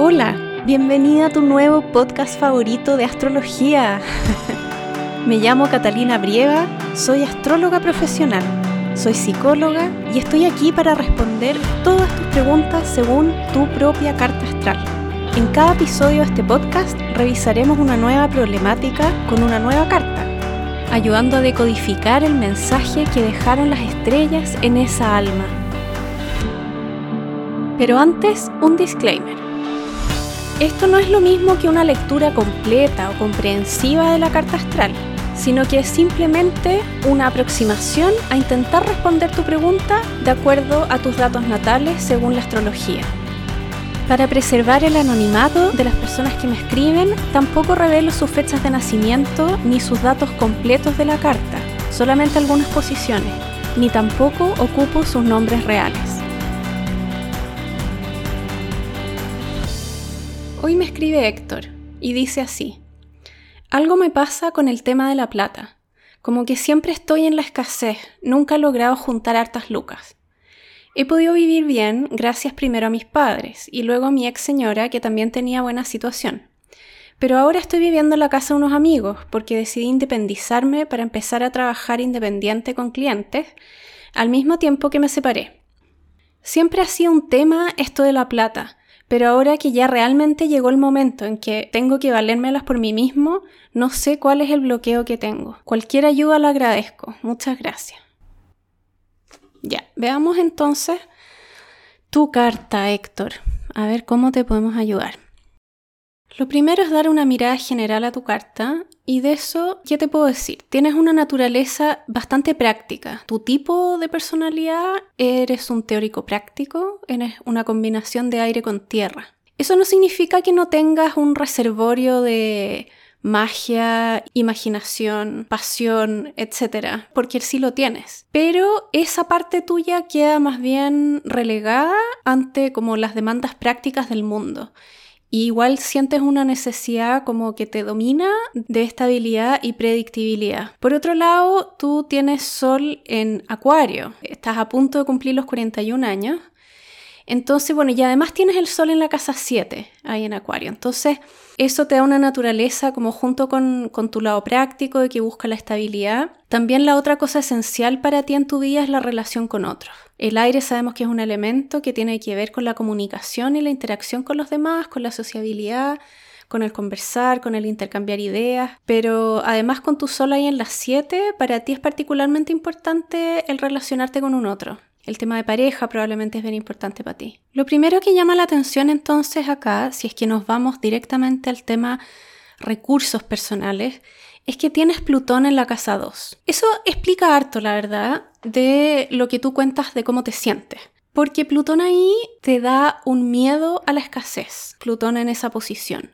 Hola, bienvenida a tu nuevo podcast favorito de astrología. Me llamo Catalina Brieva, soy astróloga profesional, soy psicóloga y estoy aquí para responder todas tus preguntas según tu propia carta astral. En cada episodio de este podcast revisaremos una nueva problemática con una nueva carta, ayudando a decodificar el mensaje que dejaron las estrellas en esa alma. Pero antes, un disclaimer. Esto no es lo mismo que una lectura completa o comprensiva de la carta astral, sino que es simplemente una aproximación a intentar responder tu pregunta de acuerdo a tus datos natales según la astrología. Para preservar el anonimato de las personas que me escriben, tampoco revelo sus fechas de nacimiento ni sus datos completos de la carta, solamente algunas posiciones, ni tampoco ocupo sus nombres reales. Hoy me escribe Héctor y dice así, algo me pasa con el tema de la plata, como que siempre estoy en la escasez, nunca he logrado juntar hartas lucas. He podido vivir bien gracias primero a mis padres y luego a mi ex señora que también tenía buena situación. Pero ahora estoy viviendo en la casa de unos amigos porque decidí independizarme para empezar a trabajar independiente con clientes al mismo tiempo que me separé. Siempre ha sido un tema esto de la plata, pero ahora que ya realmente llegó el momento en que tengo que valérmelas por mí mismo, no sé cuál es el bloqueo que tengo. Cualquier ayuda la agradezco. Muchas gracias. Ya, veamos entonces tu carta, Héctor. A ver cómo te podemos ayudar. Lo primero es dar una mirada general a tu carta y de eso, ¿qué te puedo decir? Tienes una naturaleza bastante práctica. Tu tipo de personalidad, eres un teórico práctico, eres una combinación de aire con tierra. Eso no significa que no tengas un reservorio de magia, imaginación, pasión, etc. Porque sí lo tienes. Pero esa parte tuya queda más bien relegada ante como las demandas prácticas del mundo igual sientes una necesidad como que te domina de estabilidad y predictibilidad. Por otro lado, tú tienes sol en acuario, estás a punto de cumplir los 41 años. Entonces, bueno, y además tienes el sol en la casa 7, ahí en acuario. Entonces, eso te da una naturaleza como junto con, con tu lado práctico de que busca la estabilidad. También la otra cosa esencial para ti en tu vida es la relación con otros. El aire sabemos que es un elemento que tiene que ver con la comunicación y la interacción con los demás, con la sociabilidad, con el conversar, con el intercambiar ideas, pero además con tu sol ahí en las 7, para ti es particularmente importante el relacionarte con un otro. El tema de pareja probablemente es bien importante para ti. Lo primero que llama la atención entonces acá, si es que nos vamos directamente al tema recursos personales, es que tienes Plutón en la casa 2. Eso explica harto, la verdad, de lo que tú cuentas de cómo te sientes. Porque Plutón ahí te da un miedo a la escasez, Plutón en esa posición.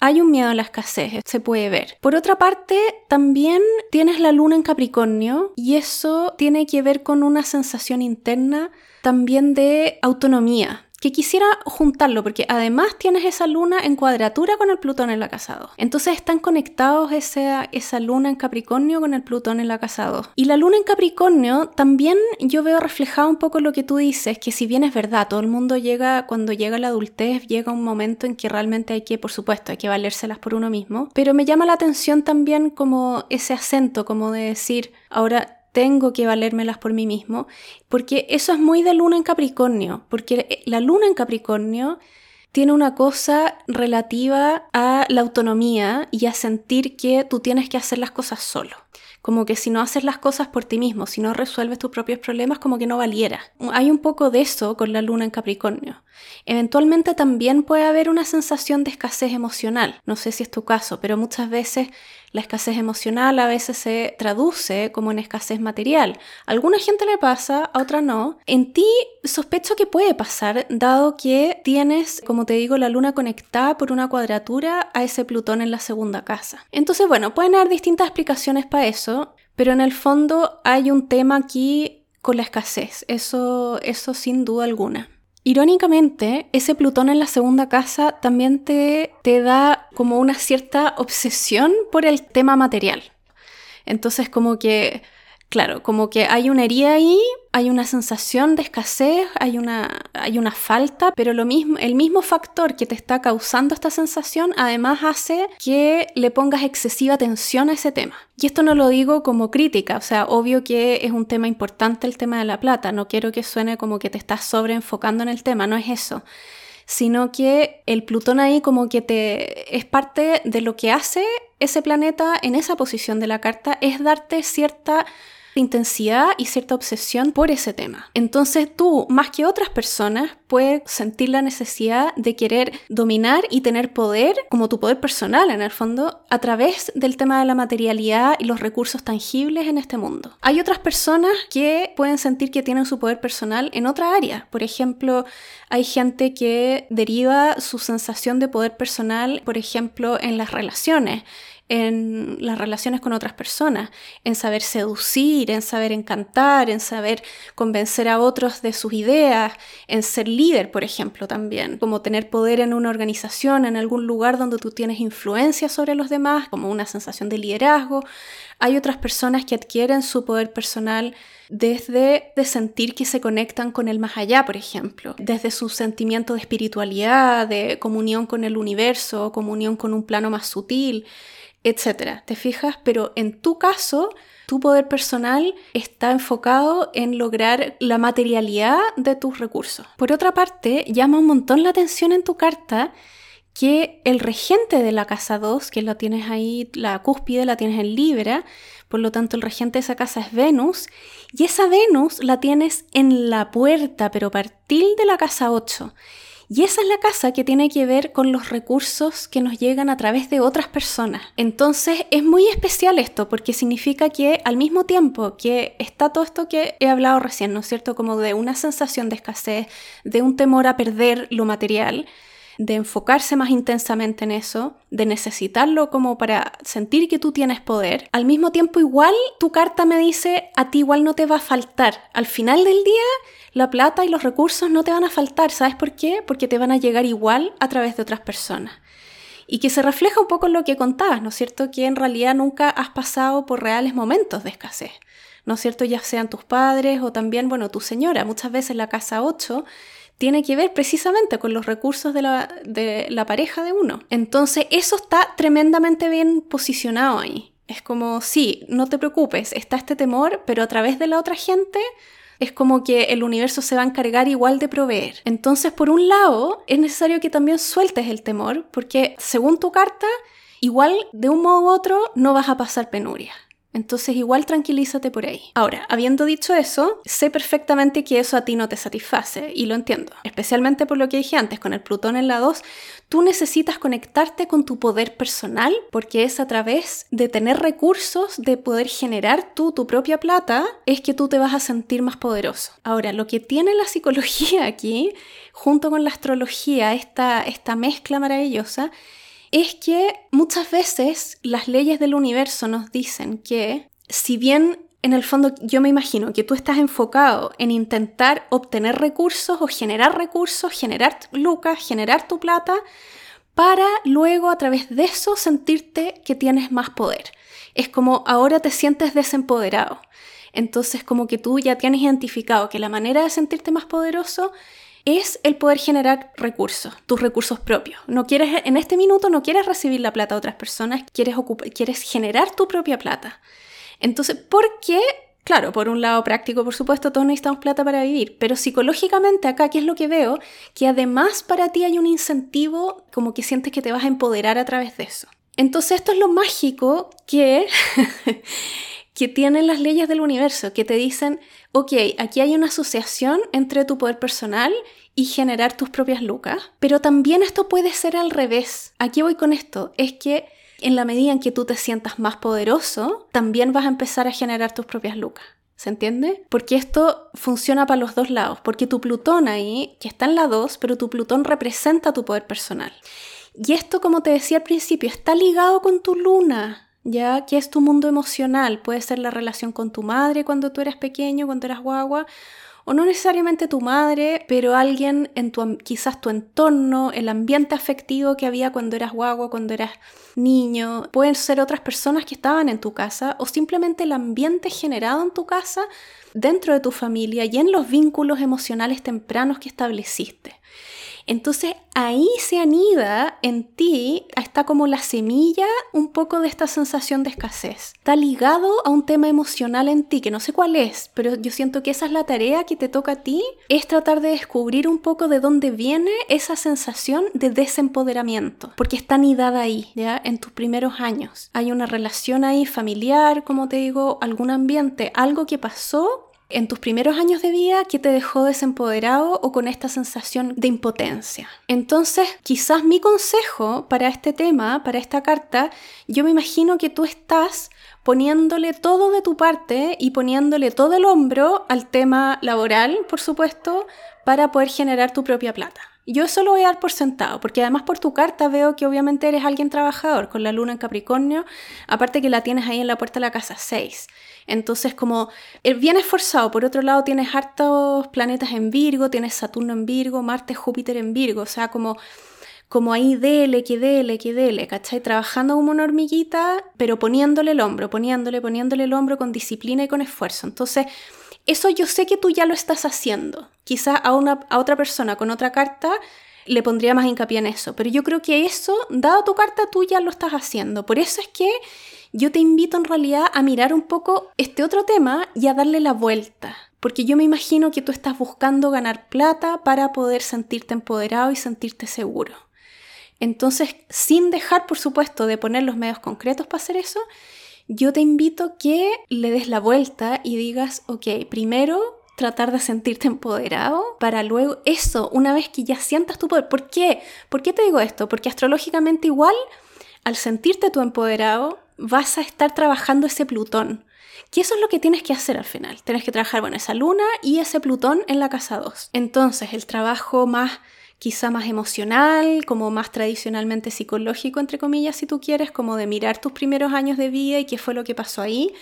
Hay un miedo a la escasez, se puede ver. Por otra parte, también tienes la luna en Capricornio y eso tiene que ver con una sensación interna también de autonomía, que quisiera juntarlo, porque además tienes esa luna en cuadratura con el Plutón en la casa 2. Entonces están conectados esa, esa luna en Capricornio con el Plutón en la casa 2. Y la luna en Capricornio también yo veo reflejado un poco lo que tú dices, que si bien es verdad, todo el mundo llega, cuando llega la adultez, llega un momento en que realmente hay que, por supuesto, hay que valérselas por uno mismo, pero me llama la atención también como ese acento, como de decir, ahora tengo que valérmelas por mí mismo, porque eso es muy de luna en Capricornio, porque la luna en Capricornio tiene una cosa relativa a la autonomía y a sentir que tú tienes que hacer las cosas solo. Como que si no haces las cosas por ti mismo, si no resuelves tus propios problemas, como que no valiera. Hay un poco de eso con la luna en Capricornio. Eventualmente también puede haber una sensación de escasez emocional. No sé si es tu caso, pero muchas veces la escasez emocional a veces se traduce como en escasez material. A alguna gente le pasa, a otra no. En ti sospecho que puede pasar, dado que tienes, como te digo, la luna conectada por una cuadratura a ese Plutón en la segunda casa. Entonces, bueno, pueden haber distintas explicaciones para eso, pero en el fondo hay un tema aquí con la escasez, eso, eso sin duda alguna. Irónicamente, ese Plutón en la segunda casa también te, te da como una cierta obsesión por el tema material. Entonces, como que Claro, como que hay una herida ahí, hay una sensación de escasez, hay una, hay una falta, pero lo mismo, el mismo factor que te está causando esta sensación además hace que le pongas excesiva atención a ese tema. Y esto no lo digo como crítica, o sea, obvio que es un tema importante el tema de la plata, no quiero que suene como que te estás sobreenfocando en el tema, no es eso sino que el Plutón ahí como que te es parte de lo que hace ese planeta en esa posición de la carta, es darte cierta intensidad y cierta obsesión por ese tema. Entonces tú, más que otras personas, puedes sentir la necesidad de querer dominar y tener poder, como tu poder personal en el fondo, a través del tema de la materialidad y los recursos tangibles en este mundo. Hay otras personas que pueden sentir que tienen su poder personal en otra área. Por ejemplo, hay gente que deriva su sensación de poder personal, por ejemplo, en las relaciones en las relaciones con otras personas, en saber seducir, en saber encantar, en saber convencer a otros de sus ideas, en ser líder, por ejemplo, también, como tener poder en una organización, en algún lugar donde tú tienes influencia sobre los demás, como una sensación de liderazgo. Hay otras personas que adquieren su poder personal desde de sentir que se conectan con el más allá, por ejemplo, desde su sentimiento de espiritualidad, de comunión con el universo, comunión con un plano más sutil etcétera. ¿Te fijas? Pero en tu caso, tu poder personal está enfocado en lograr la materialidad de tus recursos. Por otra parte, llama un montón la atención en tu carta que el regente de la casa 2, que lo tienes ahí, la cúspide la tienes en Libra, por lo tanto el regente de esa casa es Venus, y esa Venus la tienes en la puerta, pero partir de la casa 8. Y esa es la casa que tiene que ver con los recursos que nos llegan a través de otras personas. Entonces es muy especial esto porque significa que al mismo tiempo que está todo esto que he hablado recién, ¿no es cierto? Como de una sensación de escasez, de un temor a perder lo material, de enfocarse más intensamente en eso, de necesitarlo como para sentir que tú tienes poder, al mismo tiempo igual tu carta me dice, a ti igual no te va a faltar. Al final del día la plata y los recursos no te van a faltar. ¿Sabes por qué? Porque te van a llegar igual a través de otras personas. Y que se refleja un poco en lo que contabas, ¿no es cierto? Que en realidad nunca has pasado por reales momentos de escasez. ¿No es cierto? Ya sean tus padres o también, bueno, tu señora. Muchas veces la casa 8 tiene que ver precisamente con los recursos de la, de la pareja de uno. Entonces, eso está tremendamente bien posicionado ahí. Es como, sí, no te preocupes, está este temor, pero a través de la otra gente es como que el universo se va a encargar igual de proveer. Entonces, por un lado, es necesario que también sueltes el temor, porque según tu carta, igual de un modo u otro no vas a pasar penuria. Entonces igual tranquilízate por ahí. Ahora, habiendo dicho eso, sé perfectamente que eso a ti no te satisface y lo entiendo. Especialmente por lo que dije antes, con el Plutón en la 2, tú necesitas conectarte con tu poder personal porque es a través de tener recursos, de poder generar tú tu propia plata, es que tú te vas a sentir más poderoso. Ahora, lo que tiene la psicología aquí, junto con la astrología, esta, esta mezcla maravillosa, es que muchas veces las leyes del universo nos dicen que si bien en el fondo yo me imagino que tú estás enfocado en intentar obtener recursos o generar recursos, generar lucas, generar tu plata, para luego a través de eso sentirte que tienes más poder. Es como ahora te sientes desempoderado. Entonces como que tú ya tienes identificado que la manera de sentirte más poderoso es el poder generar recursos, tus recursos propios. No quieres, en este minuto no quieres recibir la plata de otras personas, quieres, quieres generar tu propia plata. Entonces, ¿por qué? Claro, por un lado práctico, por supuesto, todos necesitamos plata para vivir, pero psicológicamente acá, ¿qué es lo que veo? Que además para ti hay un incentivo como que sientes que te vas a empoderar a través de eso. Entonces esto es lo mágico que, que tienen las leyes del universo, que te dicen, ok, aquí hay una asociación entre tu poder personal y generar tus propias lucas, pero también esto puede ser al revés. Aquí voy con esto, es que en la medida en que tú te sientas más poderoso, también vas a empezar a generar tus propias lucas. ¿Se entiende? Porque esto funciona para los dos lados, porque tu Plutón ahí, que está en la 2, pero tu Plutón representa tu poder personal. Y esto, como te decía al principio, está ligado con tu luna. ¿Ya? ¿Qué es tu mundo emocional? Puede ser la relación con tu madre cuando tú eras pequeño, cuando eras guagua, o no necesariamente tu madre, pero alguien en tu, quizás tu entorno, el ambiente afectivo que había cuando eras guagua, cuando eras niño. Pueden ser otras personas que estaban en tu casa o simplemente el ambiente generado en tu casa, dentro de tu familia y en los vínculos emocionales tempranos que estableciste. Entonces ahí se anida en ti, está como la semilla un poco de esta sensación de escasez. Está ligado a un tema emocional en ti, que no sé cuál es, pero yo siento que esa es la tarea que te toca a ti, es tratar de descubrir un poco de dónde viene esa sensación de desempoderamiento, porque está anidada ahí, ya, en tus primeros años. Hay una relación ahí familiar, como te digo, algún ambiente, algo que pasó en tus primeros años de vida que te dejó desempoderado o con esta sensación de impotencia. Entonces, quizás mi consejo para este tema, para esta carta, yo me imagino que tú estás poniéndole todo de tu parte y poniéndole todo el hombro al tema laboral, por supuesto, para poder generar tu propia plata. Yo eso lo voy a dar por sentado, porque además por tu carta veo que obviamente eres alguien trabajador, con la luna en Capricornio, aparte que la tienes ahí en la puerta de la casa 6. Entonces, como eh, bien esforzado, por otro lado tienes hartos planetas en Virgo, tienes Saturno en Virgo, Marte, Júpiter en Virgo, o sea, como como ahí dele, que dele, que dele, ¿cachai? Trabajando como una hormiguita, pero poniéndole el hombro, poniéndole, poniéndole el hombro con disciplina y con esfuerzo. Entonces, eso yo sé que tú ya lo estás haciendo. Quizás a, una, a otra persona con otra carta le pondría más hincapié en eso, pero yo creo que eso, dado tu carta, tú ya lo estás haciendo. Por eso es que yo te invito en realidad a mirar un poco este otro tema y a darle la vuelta. Porque yo me imagino que tú estás buscando ganar plata para poder sentirte empoderado y sentirte seguro. Entonces, sin dejar, por supuesto, de poner los medios concretos para hacer eso, yo te invito que le des la vuelta y digas, ok, primero tratar de sentirte empoderado para luego eso, una vez que ya sientas tu poder. ¿Por qué? ¿Por qué te digo esto? Porque astrológicamente igual, al sentirte tú empoderado, vas a estar trabajando ese Plutón. Que eso es lo que tienes que hacer al final. Tienes que trabajar, bueno, esa luna y ese Plutón en la casa 2. Entonces, el trabajo más quizá más emocional, como más tradicionalmente psicológico, entre comillas, si tú quieres, como de mirar tus primeros años de vida y qué fue lo que pasó ahí.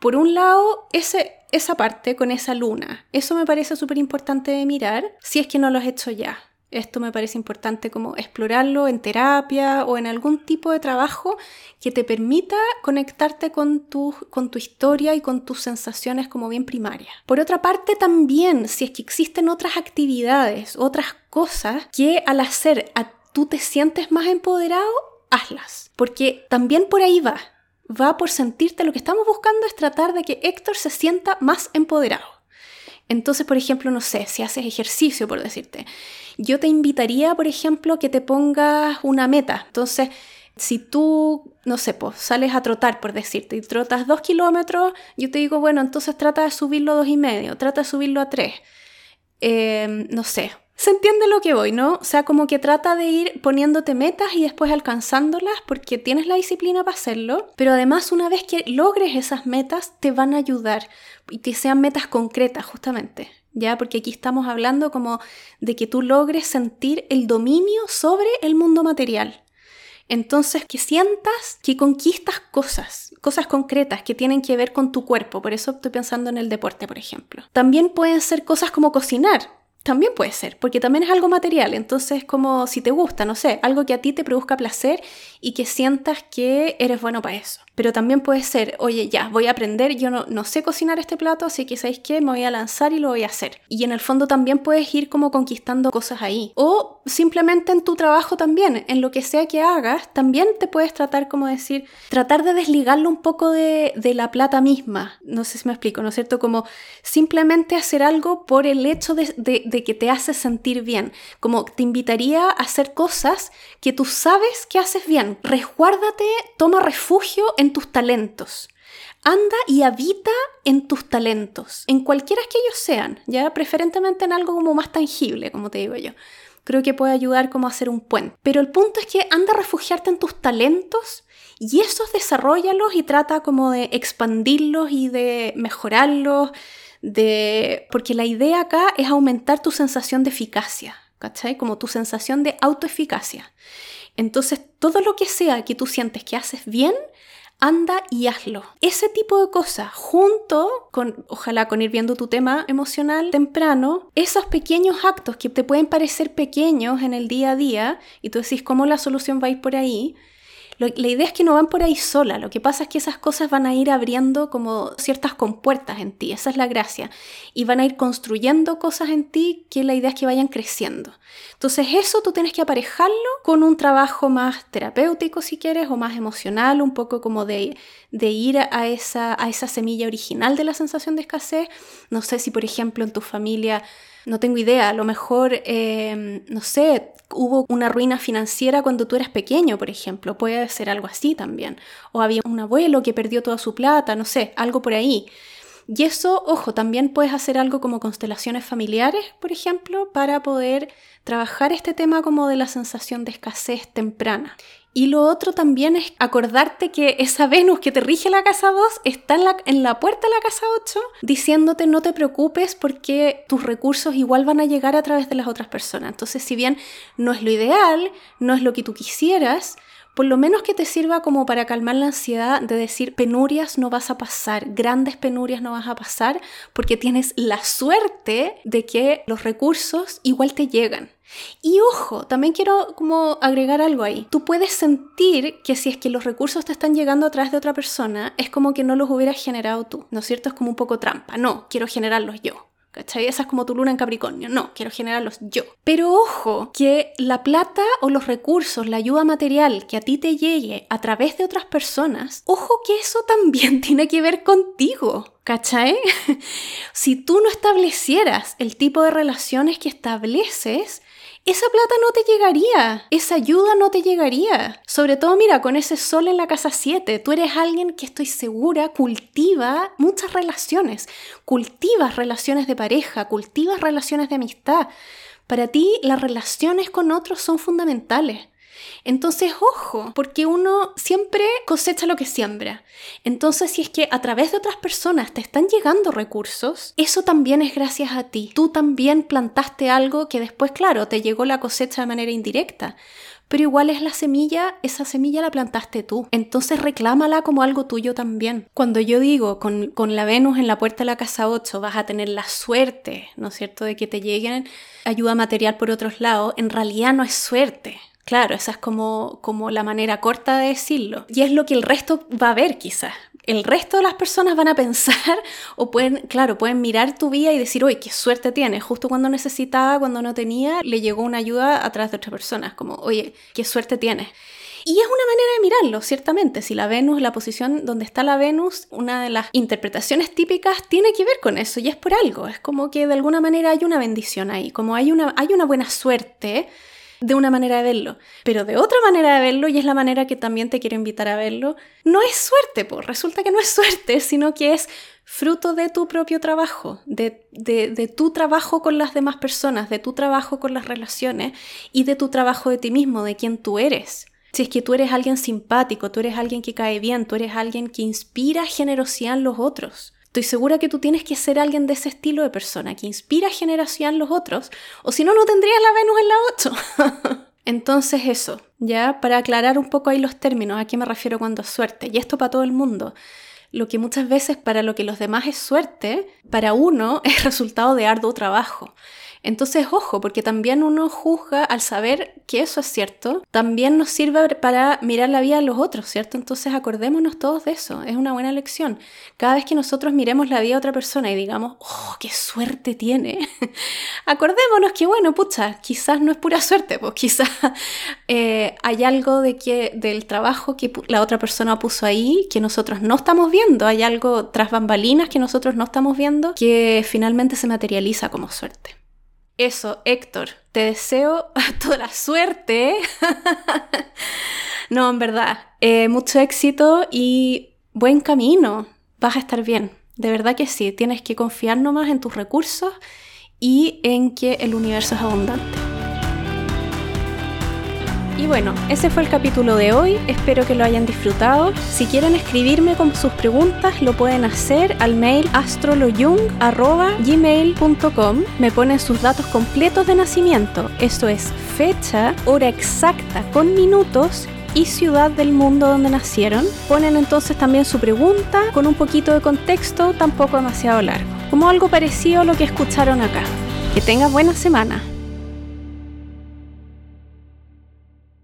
Por un lado, ese, esa parte con esa luna, eso me parece súper importante de mirar, si es que no lo has hecho ya. Esto me parece importante como explorarlo en terapia o en algún tipo de trabajo que te permita conectarte con tu, con tu historia y con tus sensaciones como bien primarias. Por otra parte, también, si es que existen otras actividades, otras cosas que al hacer a, tú te sientes más empoderado, hazlas. Porque también por ahí va. Va por sentirte, lo que estamos buscando es tratar de que Héctor se sienta más empoderado. Entonces, por ejemplo, no sé, si haces ejercicio, por decirte, yo te invitaría, por ejemplo, que te pongas una meta. Entonces, si tú, no sé, pues sales a trotar, por decirte, y trotas dos kilómetros, yo te digo, bueno, entonces trata de subirlo a dos y medio, trata de subirlo a tres. Em, no sé, se entiende lo que voy, ¿no? O sea, como que trata de ir poniéndote metas y después alcanzándolas porque tienes la disciplina para hacerlo, pero además una vez que logres esas metas te van a ayudar y que sean metas concretas justamente, ¿ya? Porque aquí estamos hablando como de que tú logres sentir el dominio sobre el mundo material. Entonces, que sientas que conquistas cosas, cosas concretas que tienen que ver con tu cuerpo. Por eso estoy pensando en el deporte, por ejemplo. También pueden ser cosas como cocinar. También puede ser, porque también es algo material, entonces como si te gusta, no sé, algo que a ti te produzca placer y que sientas que eres bueno para eso. Pero también puede ser, oye, ya, voy a aprender, yo no, no sé cocinar este plato, así que sabéis qué, me voy a lanzar y lo voy a hacer. Y en el fondo también puedes ir como conquistando cosas ahí. O simplemente en tu trabajo también, en lo que sea que hagas, también te puedes tratar como decir, tratar de desligarlo un poco de, de la plata misma. No sé si me explico, ¿no es cierto? Como simplemente hacer algo por el hecho de, que te hace sentir bien. Como te invitaría a hacer cosas que tú sabes que haces bien. Resguárdate, toma refugio en tus talentos. Anda y habita en tus talentos, en cualquiera que ellos sean, ya preferentemente en algo como más tangible, como te digo yo. Creo que puede ayudar como a hacer un puente. Pero el punto es que anda a refugiarte en tus talentos y esos desarrollalos y trata como de expandirlos y de mejorarlos, de... porque la idea acá es aumentar tu sensación de eficacia, ¿cachai? Como tu sensación de autoeficacia. Entonces, todo lo que sea que tú sientes que haces bien, anda y hazlo. Ese tipo de cosas, junto con, ojalá con ir viendo tu tema emocional temprano, esos pequeños actos que te pueden parecer pequeños en el día a día, y tú decís cómo la solución va a ir por ahí, la idea es que no van por ahí sola, lo que pasa es que esas cosas van a ir abriendo como ciertas compuertas en ti, esa es la gracia, y van a ir construyendo cosas en ti que la idea es que vayan creciendo. Entonces eso tú tienes que aparejarlo con un trabajo más terapéutico si quieres, o más emocional, un poco como de, de ir a esa, a esa semilla original de la sensación de escasez. No sé si por ejemplo en tu familia no tengo idea, a lo mejor, em, no sé, hubo una ruina financiera cuando tú eras pequeño, por ejemplo, puede ser algo así también. O había un abuelo que perdió toda su plata, no sé, algo por ahí. Y eso, ojo, también puedes hacer algo como constelaciones familiares, por ejemplo, para poder trabajar este tema como de la sensación de escasez temprana. Y lo otro también es acordarte que esa Venus que te rige la casa 2 está en la, puerta de la casa 8 diciéndote no te preocupes porque tus recursos igual van a llegar a través de las otras personas. Entonces, si bien no es lo ideal, no es lo que tú quisieras, por lo menos que te sirva como para calmar la ansiedad de decir penurias no vas a pasar, grandes penurias no vas a pasar, porque tienes la suerte de que los recursos igual te llegan. Y ojo, también quiero como agregar algo ahí. Tú puedes sentir que si es que los recursos te están llegando a través de otra persona, es como que no los hubieras generado tú, ¿no es cierto? Es como un poco trampa. No, quiero generarlos yo. ¿Cachai? Esa es como tu luna en Capricornio. No, quiero generarlos yo. Pero ojo, que la plata o los recursos, la ayuda material que a ti te llegue a través de otras personas, ojo que eso también tiene que ver contigo. ¿Cachai? si tú no establecieras el tipo de relaciones que estableces, esa plata no te llegaría, esa ayuda no te llegaría. Sobre todo, mira, con ese sol en la casa 7, tú eres alguien que estoy segura cultiva muchas relaciones, cultivas relaciones de pareja, cultivas relaciones de amistad. Para ti, las relaciones con otros son fundamentales. Entonces, ojo, porque uno siempre cosecha lo que siembra. Entonces, si es que a través de otras personas te están llegando recursos, eso también es gracias a ti. Tú también plantaste algo que después, claro, te llegó la cosecha de manera indirecta. Pero igual es la semilla, esa semilla la plantaste tú. Entonces reclámala como algo tuyo también. Cuando yo digo con, con la Venus en la puerta de la casa 8 vas a tener la suerte, ¿no es cierto?, de que te lleguen ayuda material por otros lados, en realidad no es suerte. Claro, esa es como, como la manera corta de decirlo. Y es lo que el resto va a ver quizás. El resto de las personas van a pensar o pueden, claro, pueden mirar tu vida y decir, uy, qué suerte tienes. Justo cuando necesitaba, cuando no tenía, le llegó una ayuda a través de otras personas. Como, oye, qué suerte tienes. Y es una manera de mirarlo, ciertamente. Si la Venus, la posición donde está la Venus, una de las interpretaciones típicas tiene que ver con eso y es por algo. Es como que de alguna manera hay una bendición ahí, como hay una, hay una buena suerte de una manera de verlo. Pero de otra manera de verlo, y es la manera que también te quiero invitar a verlo, no es suerte, pues resulta que no es suerte, sino que es fruto de tu propio trabajo, de, de, de, tu trabajo con las demás personas, de tu trabajo con las relaciones y de tu trabajo de ti mismo, de quién tú eres. Si es que tú eres alguien simpático, tú eres alguien que cae bien, tú eres alguien que inspira generosidad en los otros. Estoy segura que tú tienes que ser alguien de ese estilo de persona, que inspira generación en los otros, o si no, no tendrías la Venus en la 8. Entonces eso, ya para aclarar un poco ahí los términos, a qué me refiero cuando es suerte, y esto para todo el mundo. Lo que muchas veces para lo que los demás es suerte, para uno es resultado de arduo trabajo. Entonces, ojo, porque también uno juzga al saber que eso es cierto, también nos sirve para mirar la vida de los otros, ¿cierto? Entonces, acordémonos todos de eso, es una buena lección. Cada vez que nosotros miremos la vida de otra persona y digamos, oh, qué suerte tiene, acordémonos que, bueno, pucha, quizás no es pura suerte, pues quizás eh, hay algo de que, del trabajo que la otra persona puso ahí que nosotros no estamos viendo, hay algo tras bambalinas que nosotros no estamos viendo que finalmente se materializa como suerte. Eso, Héctor, te deseo toda la suerte. no, en verdad, eh, mucho éxito y buen camino. Vas a estar bien. De verdad que sí, tienes que confiar nomás en tus recursos y en que el universo es abundante. Y bueno, ese fue el capítulo de hoy, espero que lo hayan disfrutado. Si quieren escribirme con sus preguntas, lo pueden hacer al mail astroloyung.gmail.com. Me ponen sus datos completos de nacimiento, esto es fecha, hora exacta con minutos y ciudad del mundo donde nacieron. Ponen entonces también su pregunta con un poquito de contexto, tampoco demasiado largo, como algo parecido a lo que escucharon acá. Que tengas buena semana.